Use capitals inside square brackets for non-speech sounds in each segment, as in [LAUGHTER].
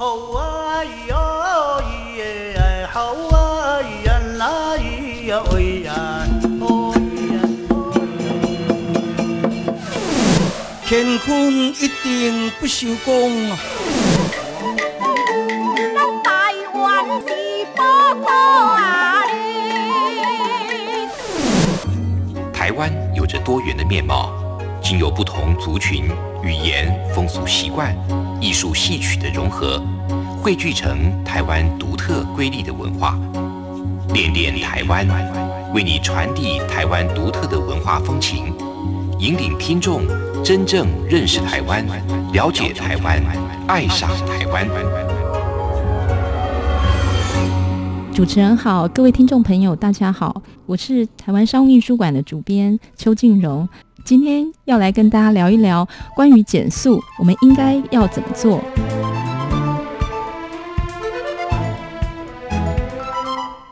好啊咿哟耶，好啊咿呀啦呀喂呀，哦呀乾坤一定不朽功！台湾是宝岛啊！台湾有着多元的面貌，经由不同族群、语言、风俗习惯、艺术戏曲的融合，汇聚成台湾独特瑰丽的文化。恋恋台湾，为你传递台湾独特的文化风情，引领听众真正认识台湾，了解台湾，爱上台湾。主持人好，各位听众朋友，大家好，我是台湾商务印书馆的主编邱静荣，今天要来跟大家聊一聊关于减速，我们应该要怎么做。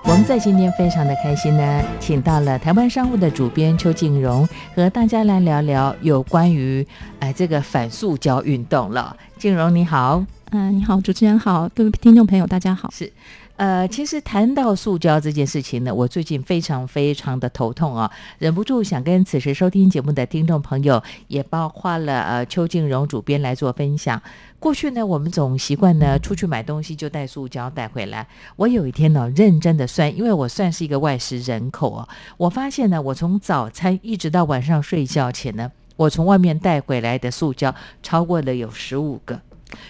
我们在今天非常的开心呢，请到了台湾商务的主编邱静荣，和大家来聊聊有关于哎这个反塑胶运动了。静荣你好，嗯、你好，主持人好，各位听众朋友，大家好。是。呃，其实谈到塑胶这件事情呢，我最近非常非常的头痛啊，忍不住想跟此时收听节目的听众朋友，也包括了呃邱静荣主编来做分享。过去呢，我们总习惯呢出去买东西就带塑胶带回来。我有一天呢，认真的算，因为我算是一个外食人口啊，我发现呢，我从早餐一直到晚上睡觉前呢，我从外面带回来的塑胶超过了有十五个。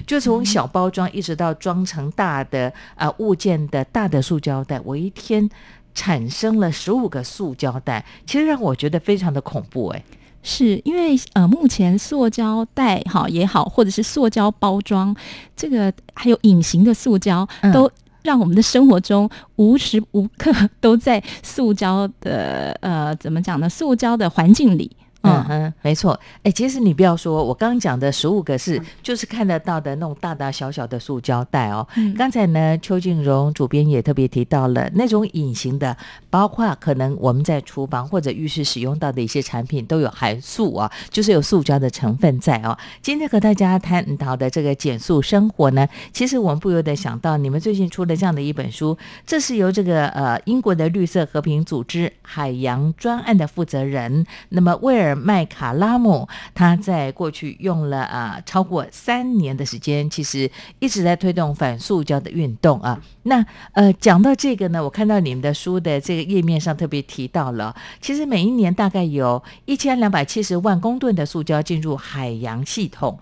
就从小包装一直到装成大的啊、呃物件的大的塑胶袋，我一天产生了十五个塑胶袋，其实让我觉得非常的恐怖哎。是因为呃，目前塑胶袋哈也好，或者是塑胶包装，这个还有隐形的塑胶，嗯都让我们的生活中无时无刻都在塑胶的呃怎么讲呢？塑胶的环境里。嗯哼，没错。哎，其实你不要说，我刚刚讲的十五个是就是看得到的那种大大小小的塑胶袋哦。嗯刚才呢，邱静荣主编也特别提到了那种隐形的，包括可能我们在厨房或者浴室使用到的一些产品都有含塑啊，就是有塑胶的成分在哦。今天和大家探讨的这个减塑生活呢，其实我们不由得想到你们最近出了这样的一本书，这是由这个呃英国的绿色和平组织海洋专案的负责人，那么威尔麦卡拉姆，他在过去用了啊、超过三年的时间，其实一直在推动反塑胶的运动啊。那呃讲到这个呢，我看到你们的书的这个页面上特别提到了，其实每一年大概有一千两百七十万公吨的塑胶进入海洋系统。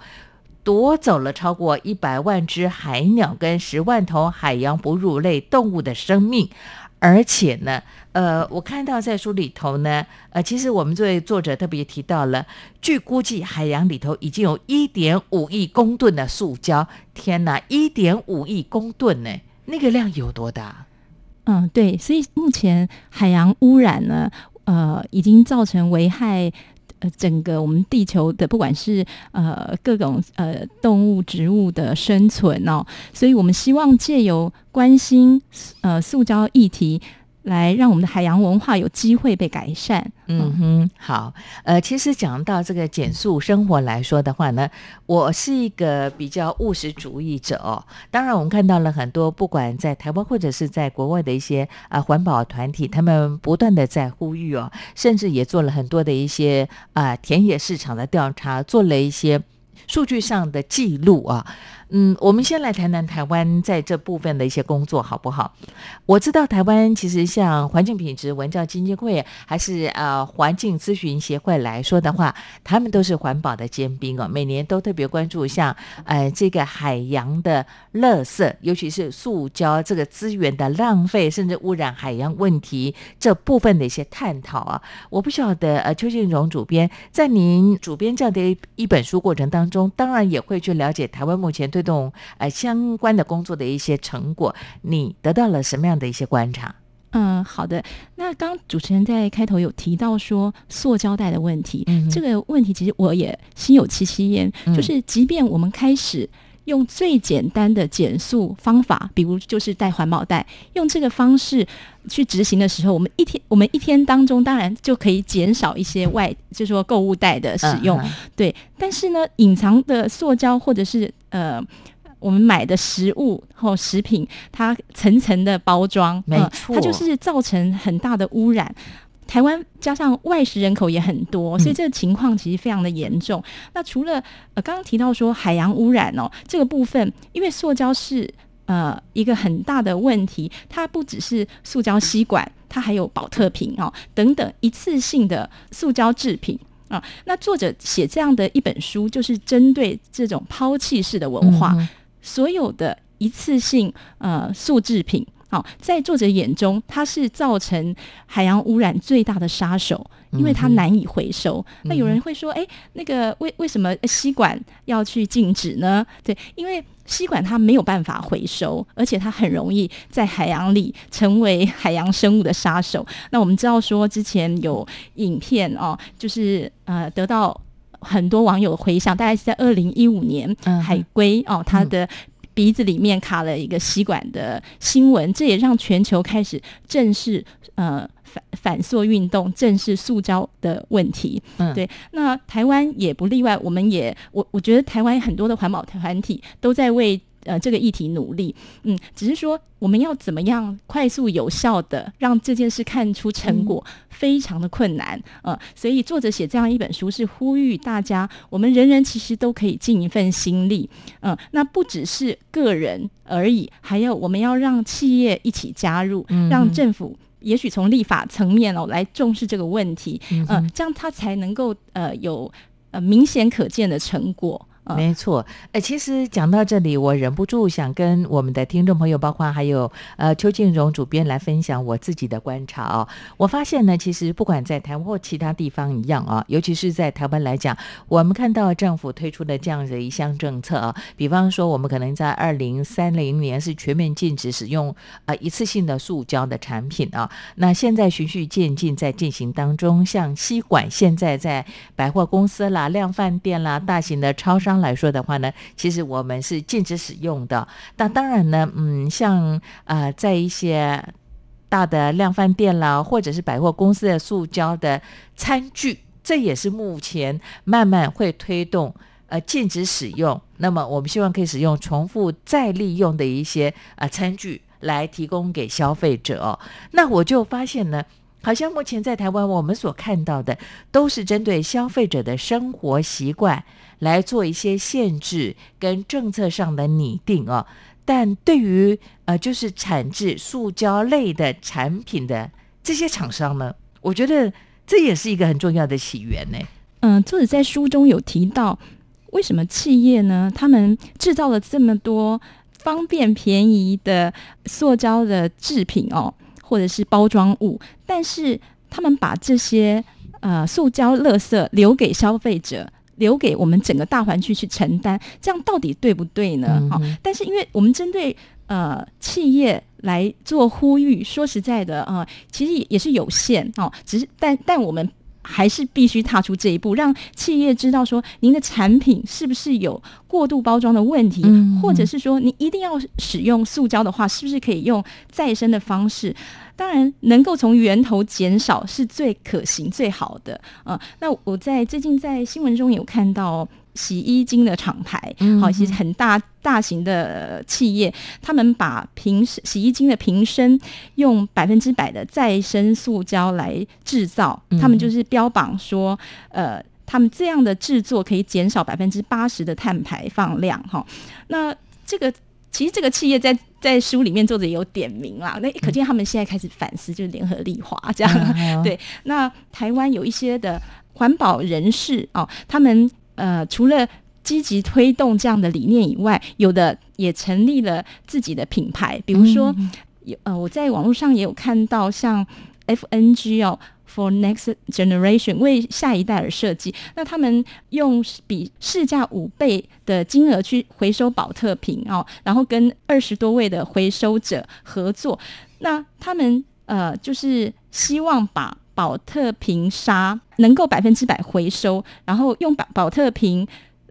夺走了超过一百万只海鸟跟十万头海洋哺乳类动物的生命，而且呢，呃，我看到在书里头呢，呃，其实我们这位作者特别提到了，据估计海洋里头已经有一点五亿公吨的塑胶，天哪，一点五亿公吨呢，那个量有多大？嗯，对，所以目前海洋污染呢，呃，已经造成危害。整个我们地球的不管是呃各种呃动物、植物的生存哦，所以我们希望借由关心呃塑胶议题，来让我们的海洋文化有机会被改善。嗯哼，好，呃，其实讲到这个减速生活来说的话呢，我是一个比较务实主义者哦。当然，我们看到了很多，不管在台湾或者是在国外的一些啊、环保团体，他们不断的在呼吁哦，甚至也做了很多的一些啊、田野市场的调查，做了一些数据上的记录啊。嗯，我们先来谈谈台湾在这部分的一些工作好不好？我知道台湾其实像环境品质文教基金会，还是呃环境咨询协会来说的话，他们都是环保的尖兵哦，每年都特别关注像呃这个海洋的垃圾，尤其是塑胶这个资源的浪费，甚至污染海洋问题这部分的一些探讨啊。我不晓得呃邱建荣主编在您主编这样的一本书过程当中，当然也会去了解台湾目前推动呃相关的工作的一些成果，你得到了什么样的一些观察？嗯，好的。那刚主持人在开头有提到说塑胶袋的问题，嗯这个问题其实我也心有戚戚焉，嗯就是即便我们开始。用最简单的减速方法，比如就是带环保袋，用这个方式去执行的时候，我们一天我们一天当中当然就可以减少一些外，就是说购物袋的使用，嗯对。但是呢，隐藏的塑胶或者是呃。我我们买的食物或食品，它层层的包装，呃没错它就是造成很大的污染。台湾加上外食人口也很多，所以这个情况其实非常的严重。那除了呃刚刚提到说海洋污染哦这个部分，因为塑胶是呃一个很大的问题，它不只是塑胶吸管，它还有保特瓶哦等等一次性的塑胶制品。啊，那作者写这样的一本书，就是针对这种抛弃式的文化，嗯所有的一次性呃塑制品。好、在作者眼中，它是造成海洋污染最大的杀手，因为它难以回收。那有人会说，哎，那个为为什么吸管要去禁止呢？对，因为吸管它没有办法回收，而且它很容易在海洋里成为海洋生物的杀手。那我们知道说，之前有影片哦，就是呃得到很多网友的回响，大概是在二零一五年，嗯海龟哦它的。鼻子里面卡了一个吸管的新闻，这也让全球开始正视呃反反塑运动，正视塑胶的问题。嗯对，那台湾也不例外，我们也我我觉得台湾很多的环保团体都在为。呃，这个议题努力，嗯，只是说我们要怎么样快速有效的让这件事看出成果，非常的困难，呃，所以作者写这样一本书是呼吁大家，我们人人其实都可以尽一份心力，嗯、那不只是个人而已，还有我们要让企业一起加入，让政府。也许从立法层面哦来重视这个问题，嗯、这样它才能够呃有呃明显可见的成果。没错，呃，其实讲到这里，我忍不住想跟我们的听众朋友，包括还有呃邱静荣主编来分享我自己的观察哦。我发现呢，其实不管在台湾或其他地方一样啊，尤其是在台湾来讲，我们看到政府推出的这样的一项政策啊，比方说我们可能在二零三零年是全面禁止使用呃一次性的塑胶的产品啊，那现在循序渐进在进行当中，像吸管现在在百货公司啦、量贩店啦、大型的超商来说的话呢，其实我们是禁止使用的。那当然呢，嗯，像呃，在一些大的量贩店啦，或者是百货公司的塑胶的餐具，这也是目前慢慢会推动。呃，禁止使用。那么，我们希望可以使用重复再利用的一些呃餐具来提供给消费者哦。那我就发现呢，好像目前在台湾我们所看到的都是针对消费者的生活习惯来做一些限制跟政策上的拟定哦。但对于呃，就是产制塑胶类的产品的这些厂商呢，我觉得这也是一个很重要的起源呢。嗯，作者在书中有提到，为什么企业呢？他们制造了这么多方便便宜的塑胶的制品哦，或者是包装物，但是他们把这些呃塑胶垃圾留给消费者。留给我们整个大环区去承担，这样到底对不对呢？好、但是因为我们针对呃企业来做呼吁，说实在的啊、呃其实也是有限哦，只是但但我们。还是必须踏出这一步，让企业知道说您的产品是不是有过度包装的问题，嗯或者是说你一定要使用塑胶的话，是不是可以用再生的方式？当然，能够从源头减少是最可行、最好的。呃，那我在最近在新闻中有看到洗衣精的厂牌，好，其实很大大型的企业，他们把瓶洗衣精的瓶身用百分之百的再生塑胶来制造，他们就是标榜说，呃。他们这样的制作可以减少百分之八十的碳排放量，哈。那这个其实这个企业在在书里面作者也有点名啦，那可见他们现在开始反思，就是联合利华这样。嗯对，那台湾有一些的环保人士哦，他们呃除了积极推动这样的理念以外，有的也成立了自己的品牌，比如说、有呃我在网络上也有看到像 FNG 哦。For next generation，为下一代而设计。那他们用比市价五倍的金额去回收保特瓶哦，然后跟二十多位的回收者合作。那他们呃，就是希望把保特瓶砂能够百分之百回收，然后用保保特瓶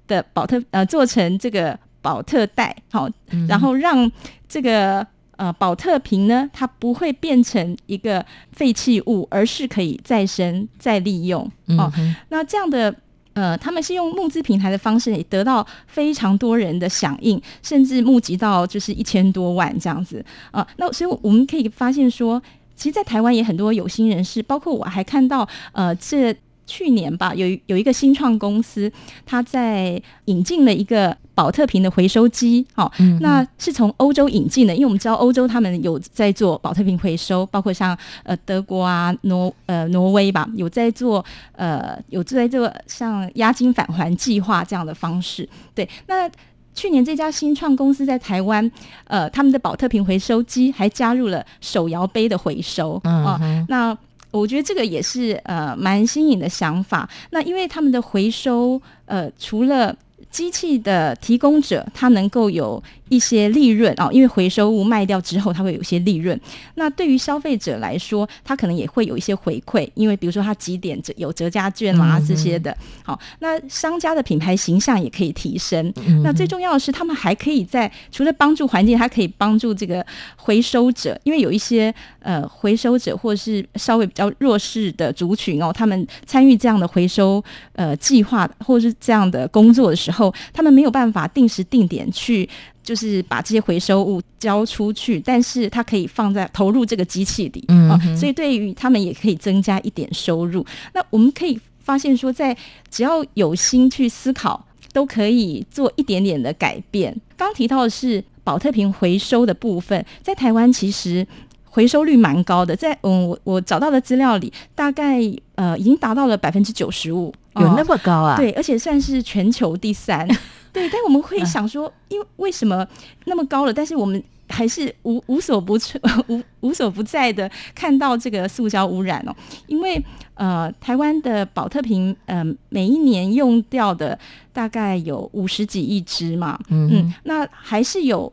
的保特呃做成这个保特袋，好、然后让这个。呃，保特瓶呢，它不会变成一个废弃物，而是可以再生再利用哦。那这样的呃，他们是用募资平台的方式，也得到非常多人的响应，甚至募集到就是一千多万这样子啊、那所以我们可以发现说，其实，在台湾也很多有心人士，包括我还看到呃这。去年吧，有有一个新创公司，它在引进了一个保特瓶的回收机，哦，嗯那是从欧洲引进的，因为我们知道欧洲他们有在做保特瓶回收，包括像呃德国啊、挪呃挪威吧，有在做呃有在做像押金返还计划这样的方式。对，那去年这家新创公司在台湾，呃，他们的保特瓶回收机还加入了手摇杯的回收啊、嗯哼那我觉得这个也是呃蛮新颖的想法。那因为他们的回收，呃，除了机器的提供者，他能够有一些利润啊、因为回收物卖掉之后，它会有一些利润。那对于消费者来说，他可能也会有一些回馈，因为比如说他几点折有折价券啦、这些的。好，那商家的品牌形象也可以提升。那最重要的是，他们还可以在除了帮助环境，还可以帮助这个回收者，因为有一些呃回收者或是稍微比较弱势的族群哦，他们参与这样的回收呃计划或是这样的工作的时候，他们没有办法定时定点去。就是把这些回收物交出去，但是它可以放在投入这个机器里，啊嗯哼所以对于他们也可以增加一点收入。那我们可以发现说，在只要有心去思考，都可以做一点点的改变。刚提到的是保特瓶回收的部分，在台湾其实。回收率蛮高的，在嗯，我我找到的资料里，大概呃已经达到了百分之九十五，有那哦么高啊？，对，而且算是全球第三。[LAUGHS] 对，但我们会想说，因为为什么那么高了，但是我们还是无无所不处、[LAUGHS] 无无所不在的看到这个塑胶污染哦。因为呃，台湾的保特瓶，呃，每一年用掉的大概有五十几亿只嘛，嗯嗯，那还是有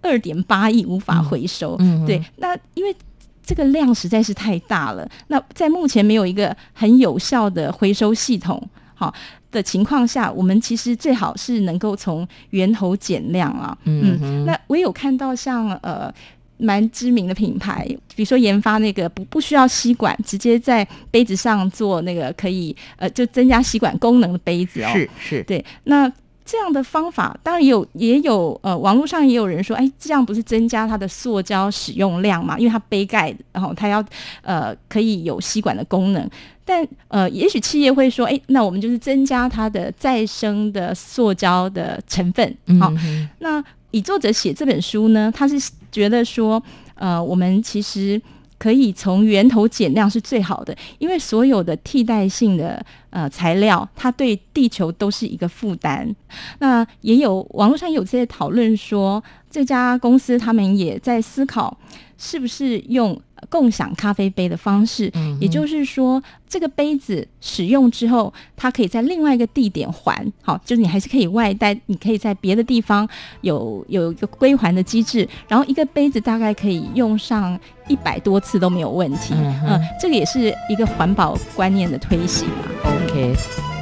二点八亿无法回收。嗯嗯对，那因为这个量实在是太大了，那在目前没有一个很有效的回收系统，好。的情况下，我们其实最好是能够从源头减量啊。嗯嗯那我有看到像呃蛮知名的品牌，比如说研发那个不不需要吸管，直接在杯子上做那个可以呃就增加吸管功能的杯子哦。是是，对，那这样的方法当然也有也有呃，网络上也有人说，哎，这样不是增加它的塑胶使用量嘛？因为它杯盖，然后它要呃可以有吸管的功能。但呃，也许企业会说，哎，那我们就是增加它的再生的塑胶的成分，好、嗯那以作者写这本书呢，他是觉得说，呃，我们其实可以从源头减量是最好的，因为所有的替代性的呃材料，它对地球都是一个负担。那也有网络上有这些讨论说，这家公司他们也在思考是不是用共享咖啡杯的方式，嗯也就是说，这个杯子使用之后，它可以在另外一个地点还，好，就是你还是可以外带，你可以在别的地方有有一个归还的机制，然后一个杯子大概可以用上一百多次都没有问题，嗯，这个也是一个环保观念的推行啊。OK。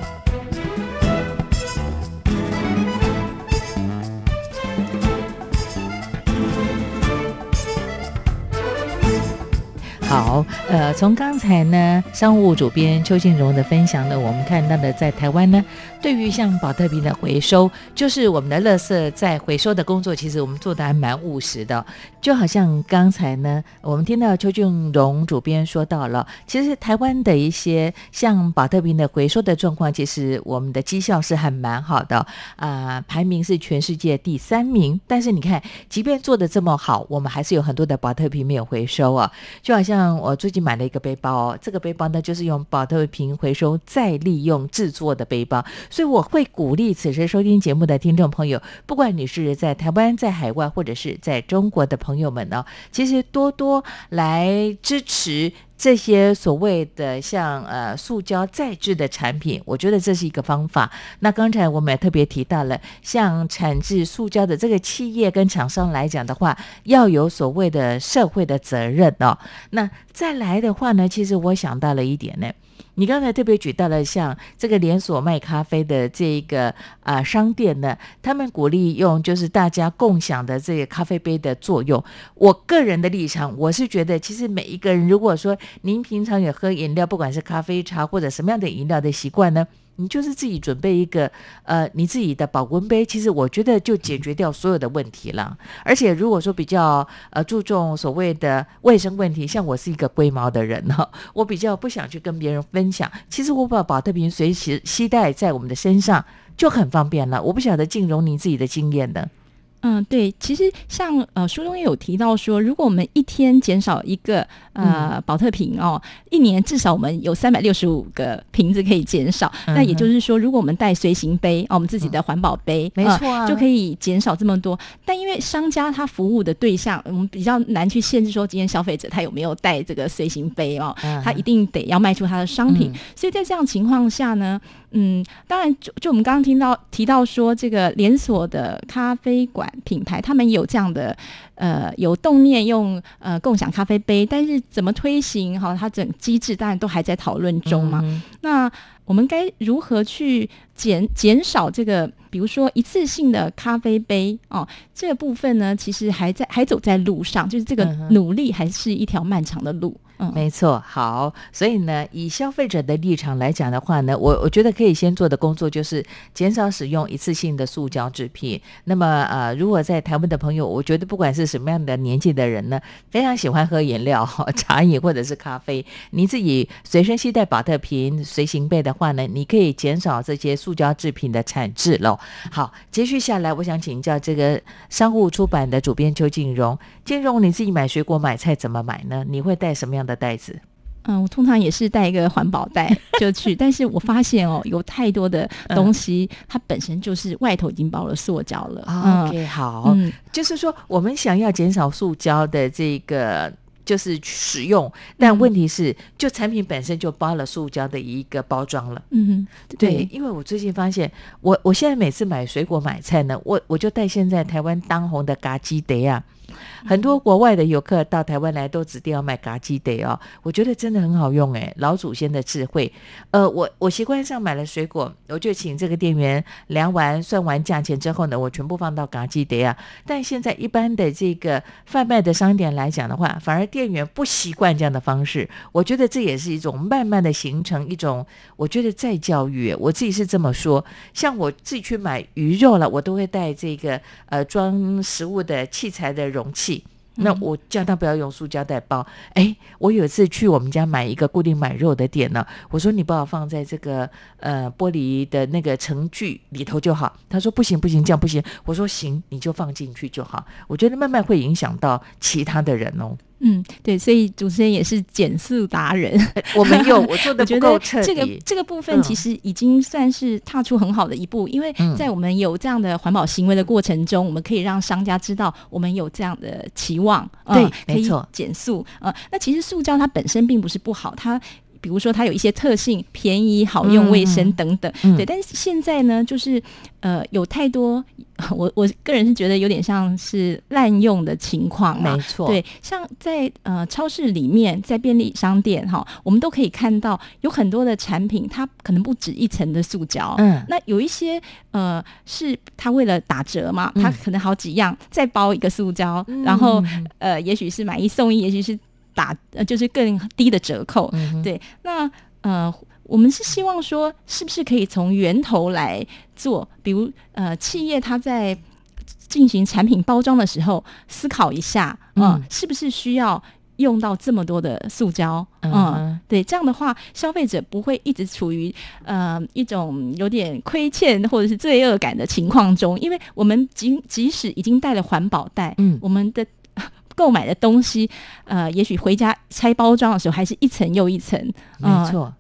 好，呃，从刚才呢，商务主编邱静荣的分享呢，我们看到的在台湾呢，对于像保特瓶的回收，就是我们的垃圾在回收的工作，其实我们做的还蛮务实的。就好像刚才呢，我们听到邱俊荣主编说到了，其实台湾的一些像保特瓶的回收的状况，其实我们的绩效是还蛮好的啊、排名是全世界第三名。但是你看，即便做的这么好，我们还是有很多的保特瓶没有回收啊。就好像我最近买了一个背包哦，这个背包呢就是用保特瓶回收再利用制作的背包，所以我会鼓励此时收听节目的听众朋友，不管你是在台湾、在海外，或者是在中国的朋友们呢，其实多多来支持。这些所谓的像呃塑胶再制的产品，我觉得这是一个方法。那刚才我们也特别提到了，像产制塑胶的这个企业跟厂商来讲的话，要有所谓的社会的责任哦。那再来的话呢，其实我想到了一点呢。你刚才特别举到了像这个连锁卖咖啡的这一个啊、商店呢，他们鼓励用就是大家共享的这个咖啡杯的作用。我个人的立场，我是觉得其实每一个人，如果说您平常有喝饮料，不管是咖啡、茶或者什么样的饮料的习惯呢，你就是自己准备一个呃你自己的保温杯，其实我觉得就解决掉所有的问题了。而且如果说比较呃注重所谓的卫生问题，像我是一个龟毛的人哈，[LAUGHS] 我比较不想去跟别人分享。其实我把保特瓶随时携带在我们的身上就很方便了。我不晓得静荣你自己的经验呢？嗯，对，其实像呃书中也有提到说，如果我们一天减少一个呃保特瓶哦，一年至少我们有三百六十五个瓶子可以减少。那也就是说，如果我们带随行杯哦，我们自己的环保杯，没错啊，就可以减少这么多。但因为商家他服务的对象，我们比较难去限制说，今天消费者他有没有带这个随行杯哦，他一定得要卖出他的商品。所以在这样情况下呢。嗯，当然，就就我们刚刚听到提到说，这个连锁的咖啡馆品牌，他们有这样的呃有动念用呃共享咖啡杯，但是怎么推行哈，它整机制当然都还在讨论中嘛。那我们该如何去减减少这个，比如说一次性的咖啡杯哦，这个部分呢，其实还在还走在路上，就是这个努力还是一条漫长的路。没错，好，所以呢，以消费者的立场来讲的话呢，我我觉得可以先做的工作就是减少使用一次性的塑胶制品。那么，呃，如果在台湾的朋友，我觉得不管是什么样的年纪的人呢，非常喜欢喝饮料、茶饮或者是咖啡，你自己随身携带保特瓶、随行杯的话呢，你可以减少这些塑胶制品的产制喽。好，接续下来，我想请教这个商务出版的主编邱静荣，静荣你自己买水果买菜怎么买呢？你会带什么样的袋子，嗯，我通常也是带一个环保袋 [LAUGHS] 就去，但是我发现哦，有太多的东西，它本身就是外头已经包了塑胶了。OK，好，就是说我们想要减少塑胶的这个就是使用，但问题是，就产品本身就包了塑胶的一个包装了。嗯，对，因为我最近发现，我我现在每次买水果买菜呢，我我就带现在台湾当红的嘎基德啊。很多国外的游客到台湾来都指定要买嘎鸡得哦，我觉得真的很好用诶，老祖先的智慧。呃，我我习惯上买了水果，我就请这个店员量完算完价钱之后呢，我全部放到嘎鸡得啊。但现在一般的这个贩卖的商店来讲的话，反而店员不习惯这样的方式。我觉得这也是一种慢慢的形成一种，我觉得再教育，我自己是这么说。像我自己去买鱼肉了，我都会带这个呃装食物的器材的容。容器，那我叫他不要用塑胶袋包。哎，我有一次去我们家买一个固定买肉的店呢，我说你把我放在这个呃玻璃的那个盛具里头就好。他说不行不行，这样不行。我说行，你就放进去就好。我觉得慢慢会影响到其他的人哦。嗯，对，所以主持人也是减速达人。我没有，我做 [LAUGHS] 的不够彻底。这个这个部分其实已经算是踏出很好的一步，因为在我们有这样的环保行为的过程中，我们可以让商家知道我们有这样的期望。对，没错，减速。呃，那其实塑胶它本身并不是不好，它。比如说，它有一些特性，便宜、好用、卫生等等，对。但是现在呢，就是呃，有太多，[LAUGHS] 我我个人是觉得有点像是滥用的情况嘛。没错，对。像在呃超市里面，在便利商店哈，我们都可以看到有很多的产品，它可能不止一层的塑胶。嗯。那有一些呃，是它为了打折嘛，它可能好几样再包一个塑胶，然后呃，也许是买一送一，也许是。打呃就是更低的折扣，对，那呃我们是希望说，是不是可以从源头来做？比如呃企业它在进行产品包装的时候，思考一下，嗯，是不是需要用到这么多的塑胶？嗯，对，这样的话，消费者不会一直处于呃一种有点亏欠或者是罪恶感的情况中，因为我们即即使已经带了环保袋，嗯，我们的。购买的东西，呃，也许回家拆包装的时候，还是一层又一层。没错，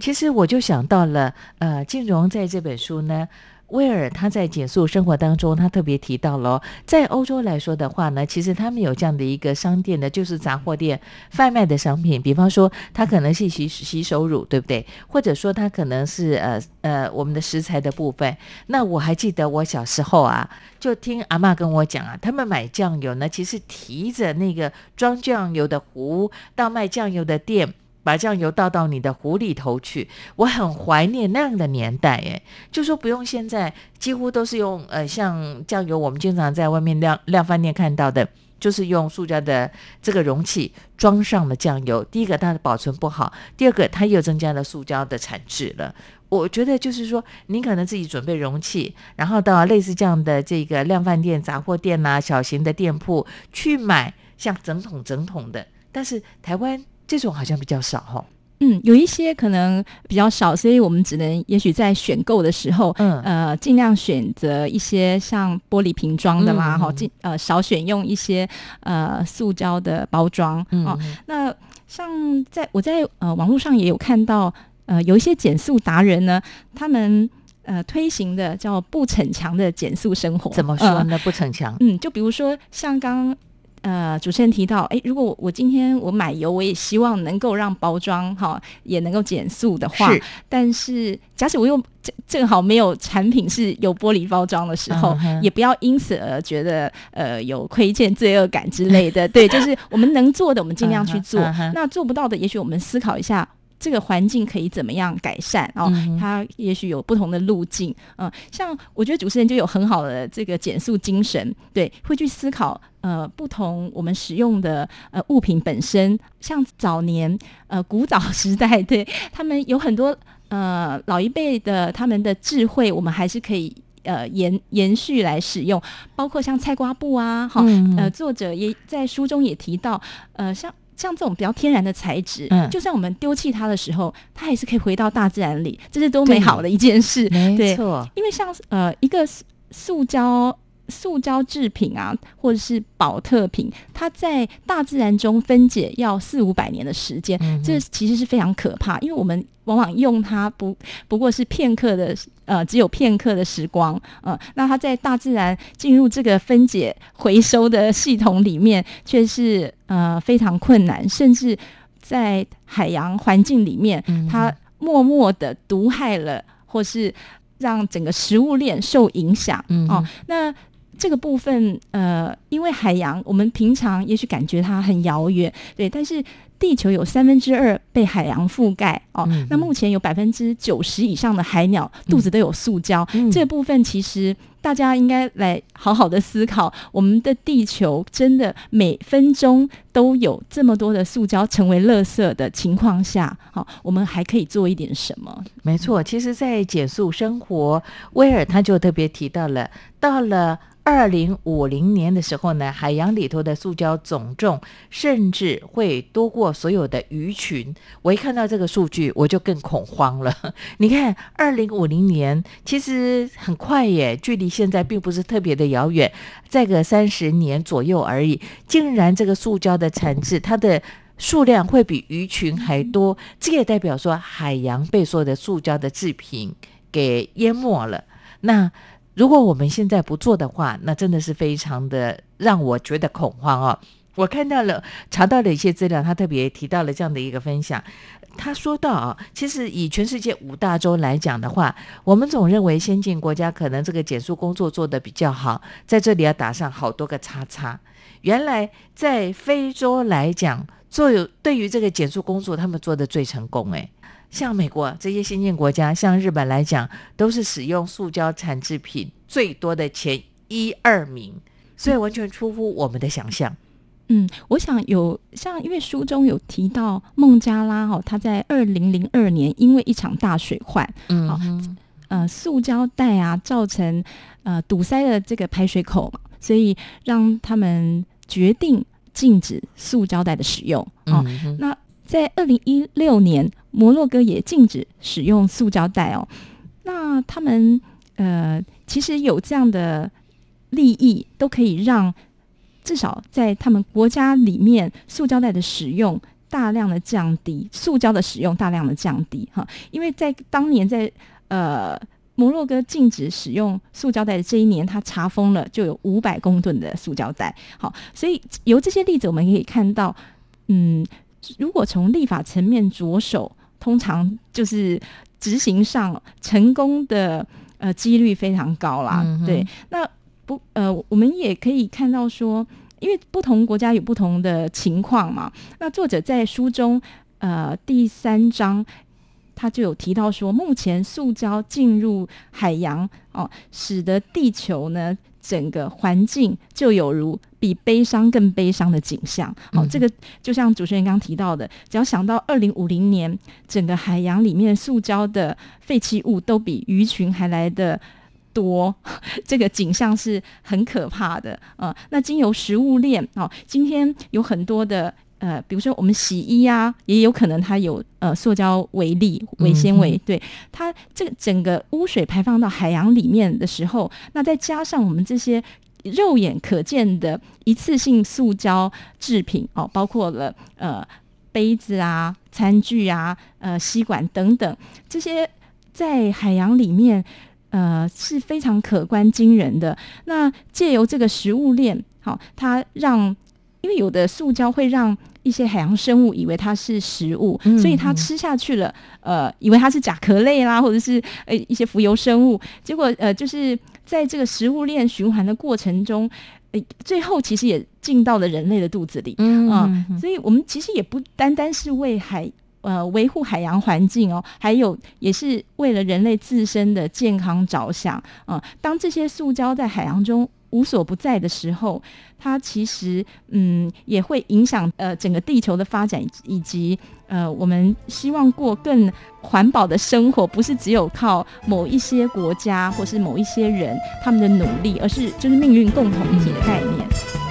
其实我就想到了，呃，金融在这本书呢。威尔他在减速生活当中，他特别提到了，在欧洲来说的话呢，其实他们有这样的一个商店呢，就是杂货店贩卖的商品，比方说它可能是洗洗手乳，对不对？或者说它可能是呃呃我们的食材的部分。那我还记得我小时候啊，就听阿妈跟我讲啊，他们买酱油呢，其实提着那个装酱油的壶到卖酱油的店。把酱油倒到你的壶里头去，我很怀念那样的年代，诶，就说不用现在几乎都是用呃，像酱油，我们经常在外面量量饭店看到的，就是用塑胶的这个容器装上了酱油。第一个它的保存不好，第二个它又增加了塑胶的产质了。我觉得就是说，您可能自己准备容器，然后到类似这样的这个量饭店、杂货店呐、小型的店铺去买，像整桶整桶的。但是台湾这种好像比较少哈、嗯，有一些可能比较少，所以我们只能也许在选购的时候，嗯呃，尽量选择一些像玻璃瓶装的啦，嗯哈、尽呃少选用一些呃塑胶的包装嗯哦。那像在我在呃网络上也有看到，呃，有一些减速达人呢，他们呃推行的叫不逞强的减速生活，怎么说呃呢？不逞强。嗯，就比如说像刚呃主持人提到，诶，如果我我今天我买油，我也希望能够让包装哈也能够减速的话是，但是假使我又正正好没有产品是有玻璃包装的时候，也不要因此而觉得呃有亏欠、罪恶感之类的。[LAUGHS] 对，就是我们能做的，我们尽量去做；那做不到的，也许我们思考一下。这个环境可以怎么样改善哦？嗯它也许有不同的路径，嗯、像我觉得主持人就有很好的这个减速精神，对，会去思考呃不同我们使用的呃物品本身，像早年呃古早时代，[LAUGHS] 对他们有很多呃老一辈的他们的智慧，我们还是可以。呃，延延续来使用，包括像菜瓜布啊，哈、嗯呃，作者也在书中也提到，呃，像像这种比较天然的材质，嗯就算我们丢弃它的时候，它还是可以回到大自然里，这是多美好的一件事。没对，错，因为像呃一个塑塑胶塑胶制品啊，或者是保特瓶，它在大自然中分解要四五百年的时间，嗯这其实是非常可怕，因为我们往往用它不不过是片刻的呃只有片刻的时光，呃，那它在大自然进入这个分解回收的系统里面，却是呃非常困难，甚至在海洋环境里面，嗯它默默的毒害了，或是让整个食物链受影响。嗯哦，那这个部分，呃，因为海洋，我们平常也许感觉它很遥远，对，但是地球有三分之二被海洋覆盖哦。嗯那目前有百分之九十以上的海鸟肚子都有塑胶，嗯这部分其实大家应该来好好的思考，我们的地球真的每分钟都有这么多的塑胶成为垃圾的情况下，好、我们还可以做一点什么？没错，其实，在减速生活，威尔他就特别提到了，到了二零五零年的时候呢，海洋里头的塑胶总重甚至会多过所有的鱼群。我一看到这个数据，我就更恐慌了。[LAUGHS] 你看，二零五零年其实很快耶，距离现在并不是特别的遥远，再个三十年左右而已。竟然这个塑胶的产制，它的数量会比鱼群还多，这也代表说海洋被所有的塑胶的制品给淹没了。那如果我们现在不做的话，那真的是非常的让我觉得恐慌哦。我看到了，查到了一些资料，他特别提到了这样的一个分享。他说到啊，其实以全世界五大洲来讲的话，我们总认为先进国家可能这个减速工作做得比较好，在这里要打上好多个叉叉。原来在非洲来讲，做有对于这个减速工作，他们做的最成功。诶，像美国这些先进国家，像日本来讲，都是使用塑胶产制品最多的前一二名，所以完全出乎我们的想象。嗯，我想有像，因为书中有提到孟加拉哈、哦，他在二零零二年因为一场大水患，嗯好呃，塑胶袋啊造成呃堵塞了这个排水口嘛，所以让他们决定禁止塑胶袋的使用哦。嗯那在二零一六年，摩洛哥也禁止使用塑胶袋哦。那他们呃，其实有这样的利益，都可以让至少在他们国家里面，塑胶袋的使用大量的降低，塑胶的使用大量的降低哈。因为在当年在呃。摩洛哥禁止使用塑胶袋的这一年，它查封了就有五百公吨的塑胶袋。好，所以由这些例子我们可以看到，嗯，如果从立法层面着手，通常就是执行上成功的呃几率非常高啦。嗯对，那不呃，我们也可以看到说，因为不同国家有不同的情况嘛。那作者在书中呃第三章。他就有提到说，目前塑胶进入海洋哦，使得地球呢整个环境就有如比悲伤更悲伤的景象。好、嗯这个就像主持人刚刚提到的，只要想到二零五零年，整个海洋里面塑胶的废弃物都比鱼群还来的。多，这个景象是很可怕的。呃，那经由食物链哦，今天有很多的呃，比如说我们洗衣啊，也有可能它有呃塑胶微粒、微纤维，嗯对它这个整个污水排放到海洋里面的时候，那再加上我们这些。肉眼可见的一次性塑胶制品哦，包括了呃杯子啊、餐具啊、呃吸管等等，这些在海洋里面呃是非常可观惊人的。那借由这个食物链，好、它让因为有的塑胶会让一些海洋生物以为它是食物，嗯所以它吃下去了，呃，以为它是甲壳类啦，或者是呃一些浮游生物，结果呃就是在这个食物链循环的过程中，呃，最后其实也进到了人类的肚子里。嗯啊、所以我们其实也不单单是为海呃维护海洋环境哦，还有也是为了人类自身的健康着想啊、当这些塑胶在海洋中无所不在的时候，它其实嗯也会影响呃整个地球的发展，以以及呃我们希望过更环保的生活，不是只有靠某一些国家或是某一些人他们的努力，而是就是命运共同体的概念。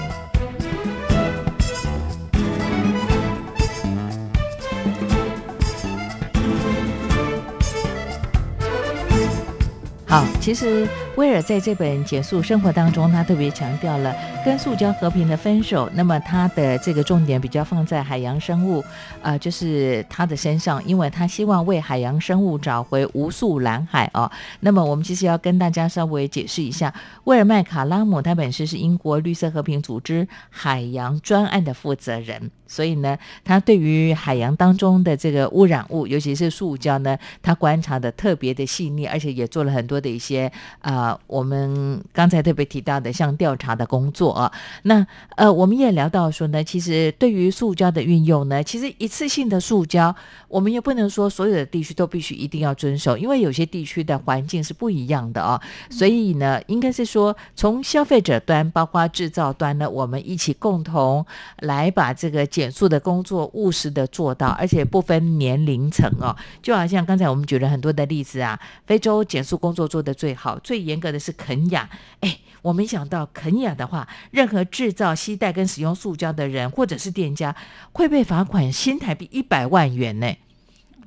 好，其实威尔在这本《减速生活》当中，他特别强调了跟塑胶和平的分手。那么他的这个重点比较放在海洋生物，呃，就是他的身上，因为他希望为海洋生物找回无数蓝海哦。那么我们其实要跟大家稍微解释一下，威尔麦卡拉姆他本身是英国绿色和平组织海洋专案的负责人，所以呢，他对于海洋当中的这个污染物，尤其是塑胶呢，他观察的特别的细腻，而且也做了很多的一些呃，啊我们刚才特别提到的像调查的工作啊。那呃，我们也聊到说呢，其实对于塑胶的运用呢，其实一次性的塑胶，我们也不能说所有的地区都必须一定要遵守，因为有些地区的环境是不一样的啊。所以呢，应该是说从消费者端，包括制造端呢，我们一起共同来把这个减速的工作务实的做到，而且不分年龄层哦。就好像刚才我们举了很多的例子啊，非洲减速工作做得最好、最严严格的是肯雅。哎，我没想到肯雅的话，任何制造、携带跟使用塑胶的人或者是店家，会被罚款新台币一百万元呢。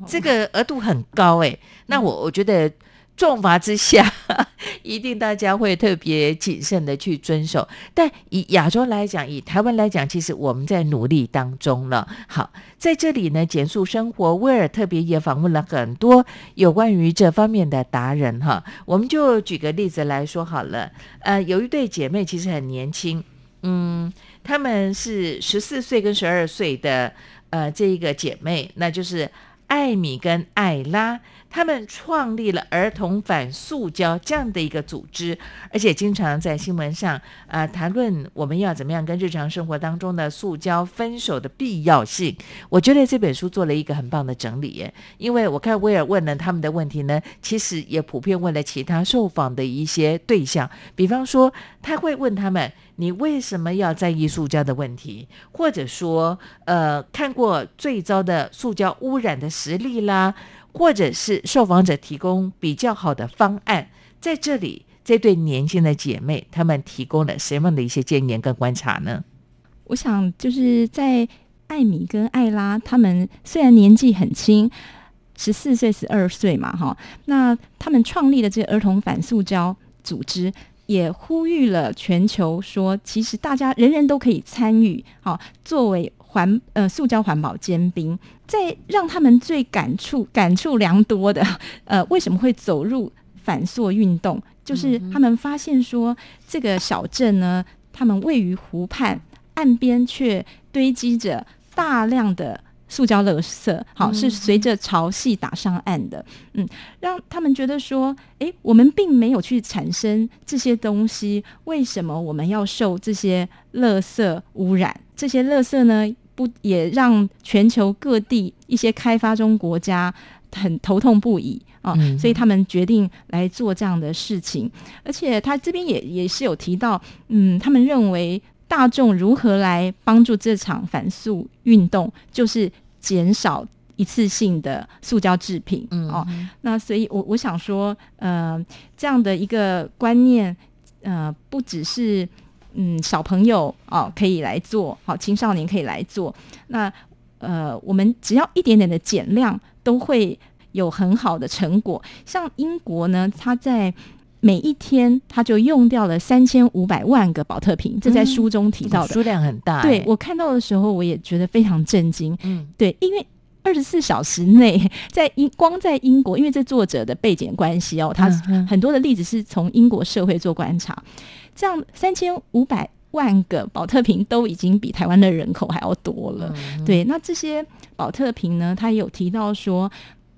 这个额度很高哎，那我我觉得重罚之下，[LAUGHS] 一定大家会特别谨慎的去遵守。但以亚洲来讲，以台湾来讲，其实我们在努力当中了。好，在这里呢，减速生活威尔特别也访问了很多有关于这方面的达人哈。我们就举个例子来说好了，呃，有一对姐妹其实很年轻，嗯，她们是十四岁跟十二岁的呃这一个姐妹，那就是艾米跟艾拉。他们创立了儿童反塑胶这样的一个组织，而且经常在新闻上呃谈论我们要怎么样跟日常生活当中的塑胶分手的必要性。我觉得这本书做了一个很棒的整理耶，因为我看威尔问了他们的问题呢，其实也普遍问了其他受访的一些对象，比方说他会问他们。你为什么要在意塑胶的问题？或者说，呃，看过最糟的塑胶污染的实例啦，或者是受访者提供比较好的方案，在这里，这对年轻的姐妹，她们提供了什么样的一些建言跟观察呢？我想就是在艾米跟艾拉他们虽然年纪很轻，十四岁、十二岁嘛，哈，那他们创立的这儿童反塑胶组织。也呼吁了全球说，其实大家人人都可以参与，好、作为环呃塑胶环保尖兵，在让他们最感触感触良多的，呃，为什么会走入反塑运动？就是他们发现说，这个小镇呢，他们位于湖畔，岸边却堆积着大量的。塑胶垃圾，好是随着潮汐打上岸的，嗯，让他们觉得说，诶，我们并没有去产生这些东西，为什么我们要受这些垃圾污染？这些垃圾呢，不也让全球各地一些开发中国家很头痛不已啊，嗯。所以他们决定来做这样的事情。而且他这边也也是有提到，嗯，他们认为大众如何来帮助这场反塑运动，就是减少一次性的塑胶制品，嗯。哦，那所以我我想说，呃，这样的一个观念，呃，不只是嗯小朋友哦可以来做，好、青少年可以来做，那呃，我们只要一点点的减量，都会有很好的成果。像英国呢，它在每一天它就用掉了三千五百万个保特瓶，这在嗯书中提到的。数量很大、对哎我看到的时候，我也觉得非常震惊。嗯对，因为二十四小时内，[LAUGHS] 在英光在英国，因为这作者的背景关系哦，他很多的例子是从英国社会做观察，这样三千五百万个保特瓶都已经比台湾的人口还要多了。嗯对，那这些保特瓶呢，他也有提到说，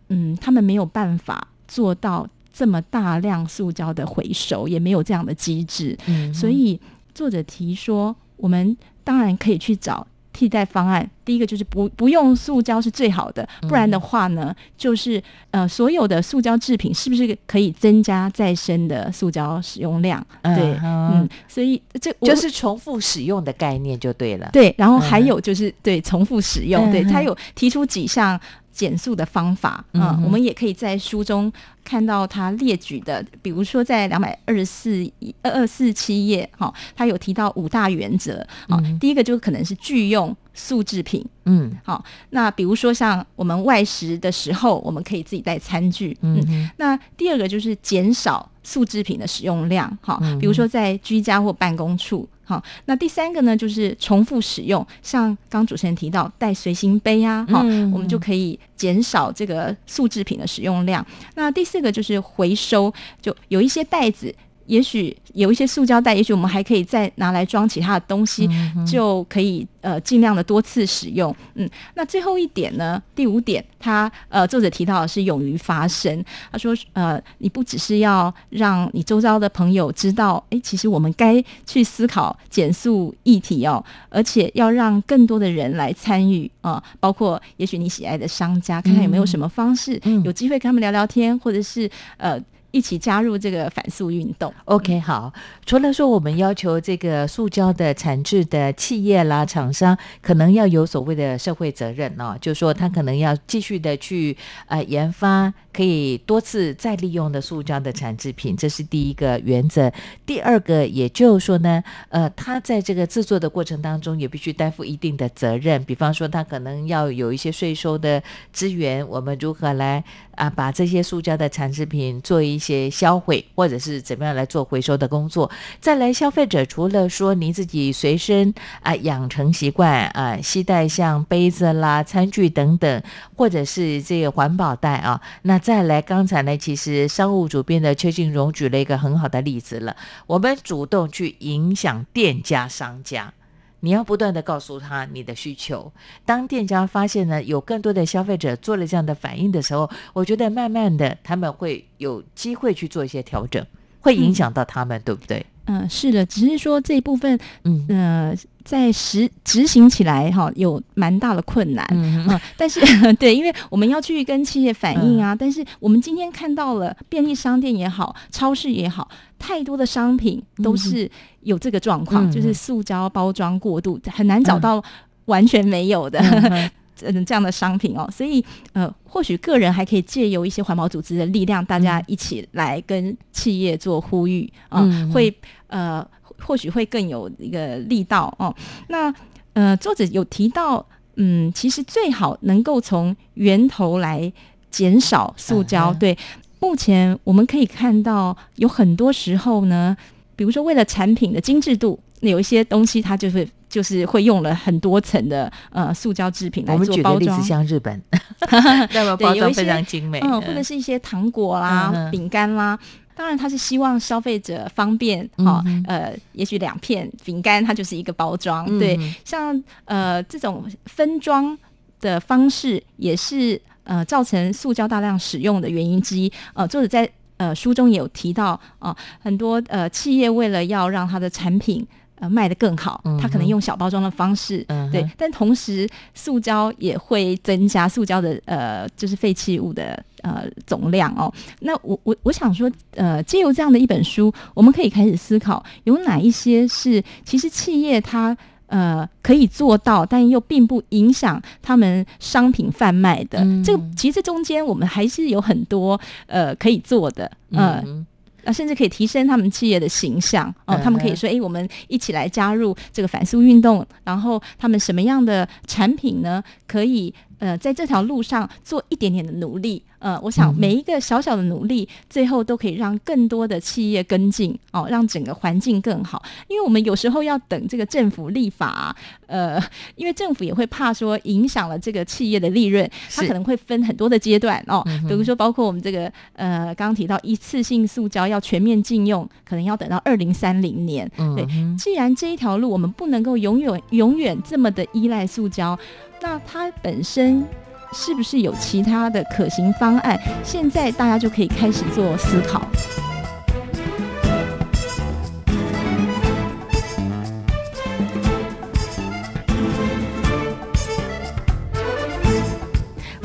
嗯，他们没有办法做到这么大量塑胶的回收，也没有这样的机制。嗯所以作者提说，我们当然可以去找替代方案。第一个就是不不用塑胶是最好的，不然的话呢，就是呃所有的塑胶制品是不是可以增加再生的塑胶使用量？对，嗯所以这就是重复使用的概念就对了。对，然后还有就是、对重复使用，对嗯哼他有提出几项减速的方法，嗯，嗯我们也可以在书中看到他列举的，比如说在两百二十四二二四七页，哈、他有提到五大原则，啊、嗯。第一个就可能是拒用塑制品。嗯。好，那比如说像我们外食的时候，我们可以自己带餐具，嗯哼。那第二个就是减少塑制品的使用量，哈嗯，比如说在居家或办公处，好。那第三个呢，就是重复使用，像刚主持人提到带随行杯啊，哈、嗯我们就可以减少这个塑制品的使用量。那第四个就是回收，就有一些袋子。也许有一些塑胶袋，也许我们还可以再拿来装其他的东西，嗯就可以呃尽量的多次使用。嗯，那最后一点呢，第五点，他呃作者提到的是勇于发声。他说呃，你不只是要让你周遭的朋友知道，诶，其实我们该去思考减速议题哦，而且要让更多的人来参与啊、呃包括也许你喜爱的商家，看看有没有什么方式、嗯有机会跟他们聊聊天，或者是呃。一起加入这个反塑运动。OK，好。除了说我们要求这个塑胶的产制的企业啦、厂商，可能要有所谓的社会责任哦，就是说他可能要继续的去呃研发可以多次再利用的塑胶的产制品，这是第一个原则。第二个，也就是说呢，呃，他在这个制作的过程当中也必须担负一定的责任，比方说他可能要有一些税收的资源，我们如何来啊把这些塑胶的产制品做一一些销毁，或者是怎么样来做回收的工作。再来，消费者除了说你自己随身啊养成习惯啊，携带像杯子啦、餐具等等，或者是这个环保袋啊，[LAUGHS] 那再来，刚才呢，其实商务主编的邱静荣举了一个很好的例子了，我们主动去影响店家、商家。你要不断的告诉他你的需求。当店家发现呢有更多的消费者做了这样的反应的时候，我觉得慢慢的他们会有机会去做一些调整，会影响到他们，对不对？嗯、是的，只是说这一部分，嗯呃，在实执行起来哈，有蛮大的困难。嗯嗯，但是 [LAUGHS] 对，因为我们要去跟企业反映啊，但是我们今天看到了便利商店也好，超市也好，太多的商品都是有这个状况，嗯就是塑胶包装过度，很难找到完全没有的。嗯 [LAUGHS] 嗯，这样的商品哦，所以呃，或许个人还可以借由一些环保组织的力量，大家一起来跟企业做呼吁啊、嗯会呃，或许会更有一个力道哦。那呃，作者有提到，嗯，其实最好能够从源头来减少塑胶。嗯对，目前我们可以看到，有很多时候呢，比如说为了产品的精致度，有一些东西它就会就是会用了很多层的呃塑胶制品来做包装举的例子。像日本，[LAUGHS] 那么包装非常精美，嗯，或者是一些糖果啦、饼干啦。当然，他是希望消费者方便，嗯哈、哼呃，也许两片饼干它就是一个包装，嗯对，像呃这种分装的方式也是呃造成塑胶大量使用的原因之一。呃，作者在呃书中也有提到啊、很多呃企业为了要让它的产品呃卖得更好，它可能用小包装的方式，嗯对，但同时塑胶也会增加塑胶的呃就是废弃物的呃总量哦。那我我我想说，呃，借由这样的一本书，我们可以开始思考有哪一些是其实企业它。呃，可以做到，但又并不影响他们商品贩卖的。嗯这个其实中间我们还是有很多呃可以做的，呃，嗯啊，甚至可以提升他们企业的形象。哦、他们可以说，诶，我们一起来加入这个反苏运动，然后他们什么样的产品呢，可以呃在这条路上做一点点的努力。呃，我想每一个小小的努力，最后都可以让更多的企业跟进哦，让整个环境更好。因为我们有时候要等这个政府立法、啊，呃，因为政府也会怕说影响了这个企业的利润，它可能会分很多的阶段哦，比如说包括我们这个呃刚刚提到一次性塑胶要全面禁用，可能要等到二零三零年。对既然这一条路我们不能够永远永远这么的依赖塑胶，那它本身是不是有其他的可行方案？现在大家就可以开始做思考。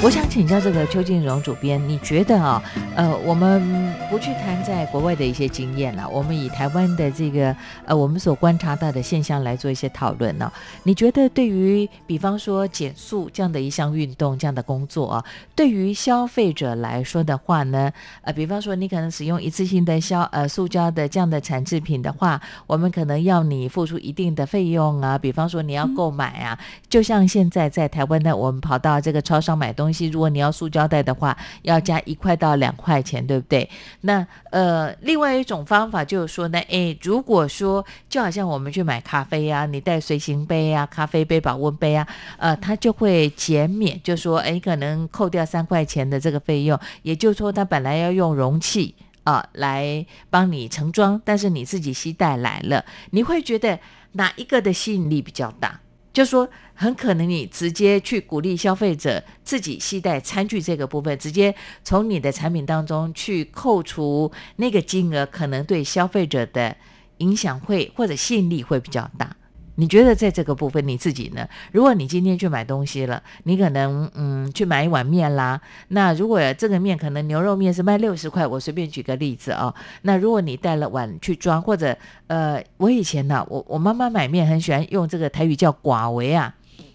我想请教这个邱静荣主编，你觉得啊，呃，我们不去谈在国外的一些经验了，我们以台湾的这个呃我们所观察到的现象来做一些讨论呢、你觉得对于比方说减速这样的一项运动这样的工作啊，对于消费者来说的话呢，呃，比方说你可能使用一次性的消呃塑胶的这样的产制品的话，我们可能要你付出一定的费用啊，比方说你要购买啊，就像现在在台湾呢，我们跑到这个超商买东西，如果你要塑胶袋的话，要加一块到两块钱，对不对？那呃，另外一种方法就是说呢，诶，如果说就好像我们去买咖啡啊，你带随行杯啊、咖啡杯、保温杯啊，呃，它就会减免，就说诶，可能扣掉三块钱的这个费用，也就是说，它本来要用容器。啊，来帮你盛装，但是你自己吸带来了，你会觉得哪一个的吸引力比较大？就说很可能你直接去鼓励消费者自己携带餐具这个部分，直接从你的产品当中去扣除那个金额，可能对消费者的影响会或者吸引力会比较大。你觉得在这个部分你自己呢？如果你今天去买东西了，你可能嗯去买一碗面啦。那如果这个面可能牛肉面是卖六十块，我随便举个例子啊、那如果你带了碗去装，或者呃，我以前呢、我我妈妈买面很喜欢用这个台语叫寡为啊，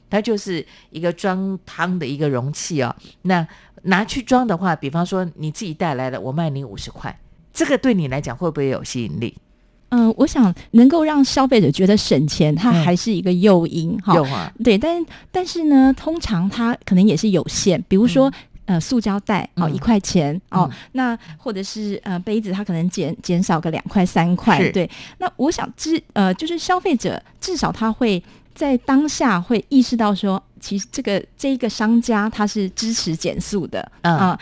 它就是一个装汤的一个容器哦。那拿去装的话，比方说你自己带来的，我卖你五十块，这个对你来讲会不会有吸引力？嗯、我想能够让消费者觉得省钱，它嗯。还是一个诱因哈。有啊，对，但但是呢，通常它可能也是有限，比如说。呃，塑胶袋哦，嗯。一块钱哦，嗯。那或者是呃杯子，它可能减减少个两块三块，对。那我想至呃，就是消费者至少他会在当下会意识到说，其实这个这一个商家他是支持减速的嗯。啊、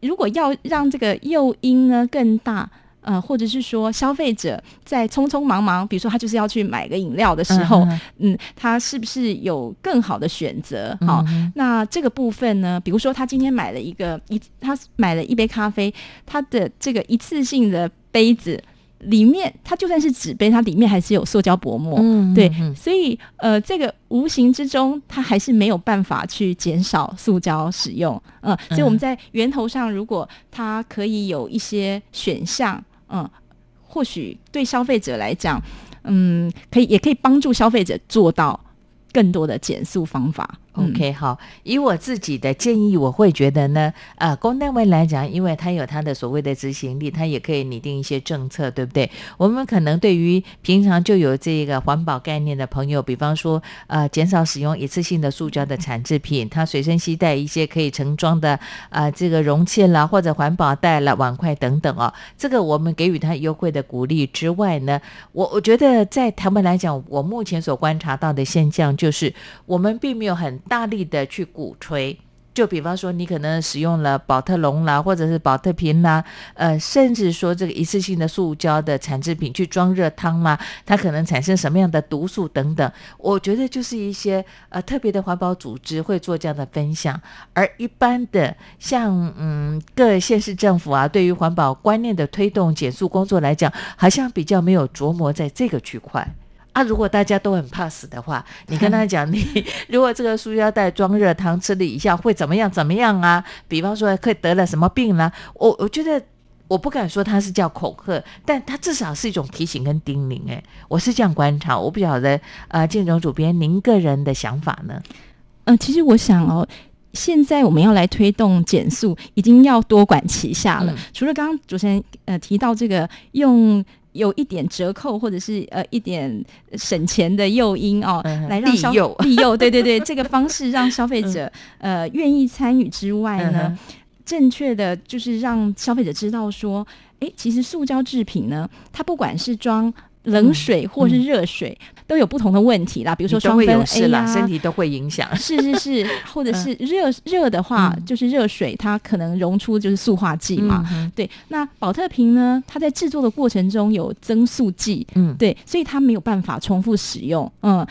如果要让这个诱因呢更大，呃，或者是说消费者在匆匆忙忙，比如说他就是要去买个饮料的时候，嗯嗯，他是不是有更好的选择？好、嗯那这个部分呢，比如说他今天买了一个一，他买了一杯咖啡，他的这个一次性的杯子里面，它就算是纸杯，它里面还是有塑胶薄膜。嗯对嗯，所以呃，这个无形之中，它还是没有办法去减少塑胶使用。嗯、所以我们在源头上，如果它可以有一些选项，嗯，或许对消费者来讲，嗯，可以也可以帮助消费者做到更多的减速方法。嗯。OK，好，以我自己的建议，我会觉得呢，呃，公单位来讲，因为它有它的所谓的执行力，它也可以拟定一些政策，对不对？我们可能对于平常就有这个环保概念的朋友，比方说，呃，减少使用一次性的塑胶的产制品，它随身携带一些可以盛装的呃这个容器啦，或者环保袋啦、碗筷等等哦，这个我们给予它优惠的鼓励之外呢，我我觉得在台湾来讲，我目前所观察到的现象就是，我们并没有很大力的去鼓吹。就比方说，你可能使用了宝特龙啦，或者是宝特瓶啦，呃，甚至说这个一次性的塑胶的产制品去装热汤啦，它可能产生什么样的毒素等等，我觉得就是一些呃特别的环保组织会做这样的分享，而一般的像嗯各县市政府啊，对于环保观念的推动减速工作来讲，好像比较没有琢磨在这个区块。啊，如果大家都很怕死的话，你跟他讲，你 [LAUGHS] 如果这个塑胶袋装热汤吃了一下会怎么样？怎么样啊？比方说可以得了什么病呢？我我觉得我不敢说它是叫恐吓，但它至少是一种提醒跟叮咛。哎，我是这样观察，我不晓得呃，建总主编您个人的想法呢？嗯，其实我想哦。现在我们要来推动减速，已经要多管齐下了。除了刚刚主持人呃提到这个用有一点折扣或者是呃一点省钱的诱因哦，来让消 [LAUGHS] 利诱，对对对，[LAUGHS] 这个方式让消费者呃愿意参与之外呢，正确的就是让消费者知道说，哎，其实塑胶制品呢，它不管是装。冷水或是热水都有不同的问题啦，比如说双酚 A 啦，身体都会影响。是是是，[LAUGHS] 或者是热热的话，就是热水它可能溶出就是塑化剂嘛。对，那保特瓶呢，它在制作的过程中有增塑剂，嗯，对，所以它没有办法重复使用。嗯，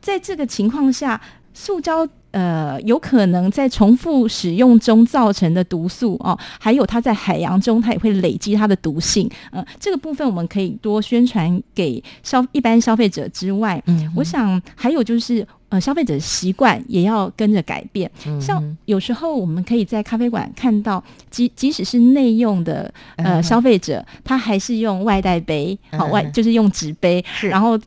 在这个情况下，塑胶。呃，有可能在重复使用中造成的毒素哦，还有它在海洋中，它也会累积它的毒性。呃，这个部分我们可以多宣传给消一般消费者之外，嗯，我想还有就是呃，消费者的习惯也要跟着改变。像有时候我们可以在咖啡馆看到，即即使是内用的呃消费者，他还是用外带杯，好外就是用纸杯，然后。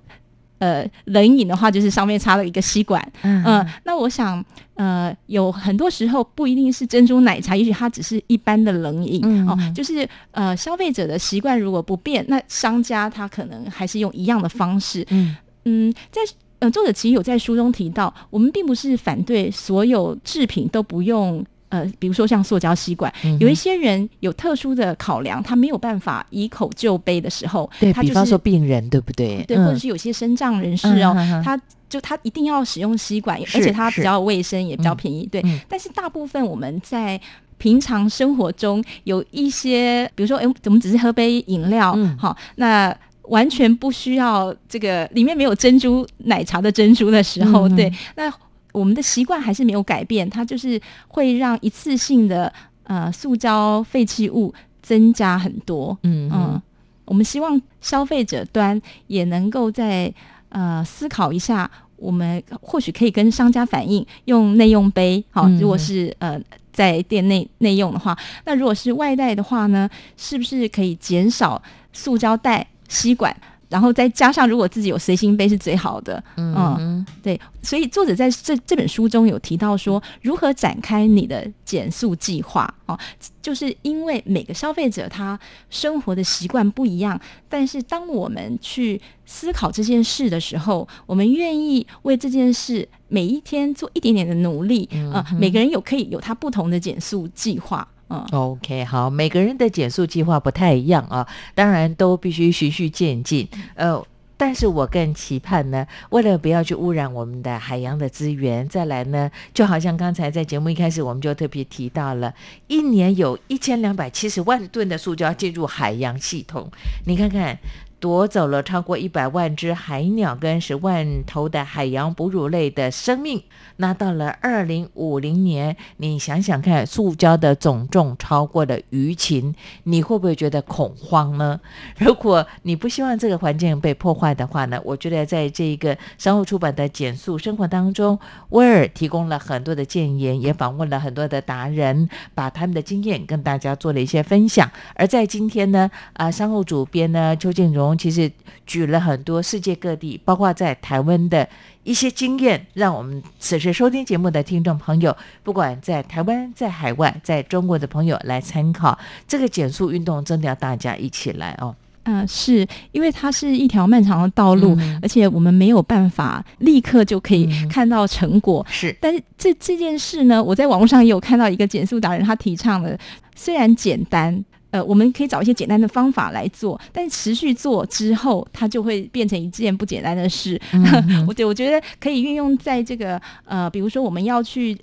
呃，冷饮的话，就是上面插了一个吸管。嗯，那我想，呃，有很多时候不一定是珍珠奶茶，也许它只是一般的冷饮哦。就是呃，消费者的习惯如果不变，那商家他可能还是用一样的方式。嗯嗯，在呃，作者其实有在书中提到，我们并不是反对所有制品都不用。呃，比如说像塑胶吸管，有一些人有特殊的考量，他没有办法以口就杯的时候，对，比方说病人，对不对？对，或者是有些身障人士哦，他就他一定要使用吸管，而且它比较卫生，也比较便宜。对，但是大部分我们在平常生活中有一些，比如说，哎，我们只是喝杯饮料，好，那完全不需要这个里面没有珍珠奶茶的珍珠的时候，对，那。我们的习惯还是没有改变，它就是会让一次性的呃塑胶废弃物增加很多。嗯嗯，我们希望消费者端也能够在呃思考一下，我们或许可以跟商家反映用内用杯。好，如果是呃在店内内用的话，那如果是外带的话呢，是不是可以减少塑胶袋、吸管？然后再加上，如果自己有随心杯是最好的。嗯，对，所以作者在这这本书中有提到说，如何展开你的减速计划哦，就是因为每个消费者他生活的习惯不一样，但是当我们去思考这件事的时候，我们愿意为这件事每一天做一点点的努力。嗯，每个人有可以有他不同的减速计划。嗯，OK，好，每个人的减速计划不太一样啊，当然都必须循序渐进。呃，但是我更期盼呢，为了不要去污染我们的海洋的资源，再来呢，就好像刚才在节目一开始我们就特别提到了，一年有一千两百七十万吨的塑胶进入海洋系统，你看看。夺走了超过一百万只海鸟跟十万头的海洋哺乳类的生命。那到了二零五零年，你想想看，塑胶的总重超过了鱼群，你会不会觉得恐慌呢？[LAUGHS] 如果你不希望这个环境被破坏的话呢？我觉得在这个商务出版的减速生活当中，威尔提供了很多的建言，也访问了很多的达人，把他们的经验跟大家做了一些分享。而在今天呢，啊，商务主编呢，邱建荣。其实举了很多世界各地，包括在台湾的一些经验，让我们此时收听节目的听众朋友，不管在台湾、在海外、在中国的朋友来参考。这个减速运动真的要大家一起来哦。嗯，是因为它是一条漫长的道路，而且我们没有办法立刻就可以看到成果。是，但是这这件事呢，我在网络上也有看到一个减速达人，他提倡的虽然简单。呃，我们可以找一些简单的方法来做，但持续做之后，它就会变成一件不简单的事。[LAUGHS] 我对我觉得可以运用在这个呃，比如说我们要去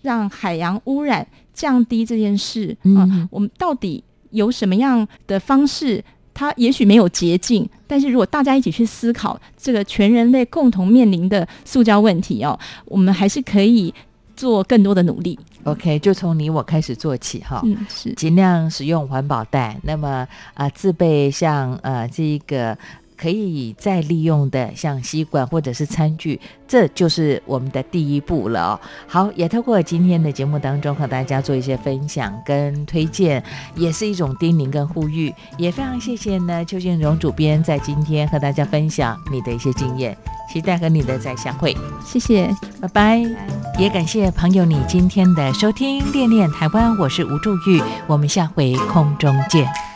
让海洋污染降低这件事啊，我们到底有什么样的方式？它也许没有捷径，但是如果大家一起去思考这个全人类共同面临的塑胶问题哦，我们还是可以。做更多的努力，OK，就从你我开始做起哈，嗯，是。尽量使用环保袋，那么啊，自备像呃这一个可以再利用的，像吸管或者是餐具，这就是我们的第一步了哦。好，也透过今天的节目当中和大家做一些分享跟推荐，也是一种叮咛跟呼吁。也非常谢谢呢，邱建荣主编在今天和大家分享你的一些经验，期待和你的再相会，谢谢，拜拜。也感谢朋友你今天的收听，恋恋台湾，我是吴祝玉，我们下回空中见。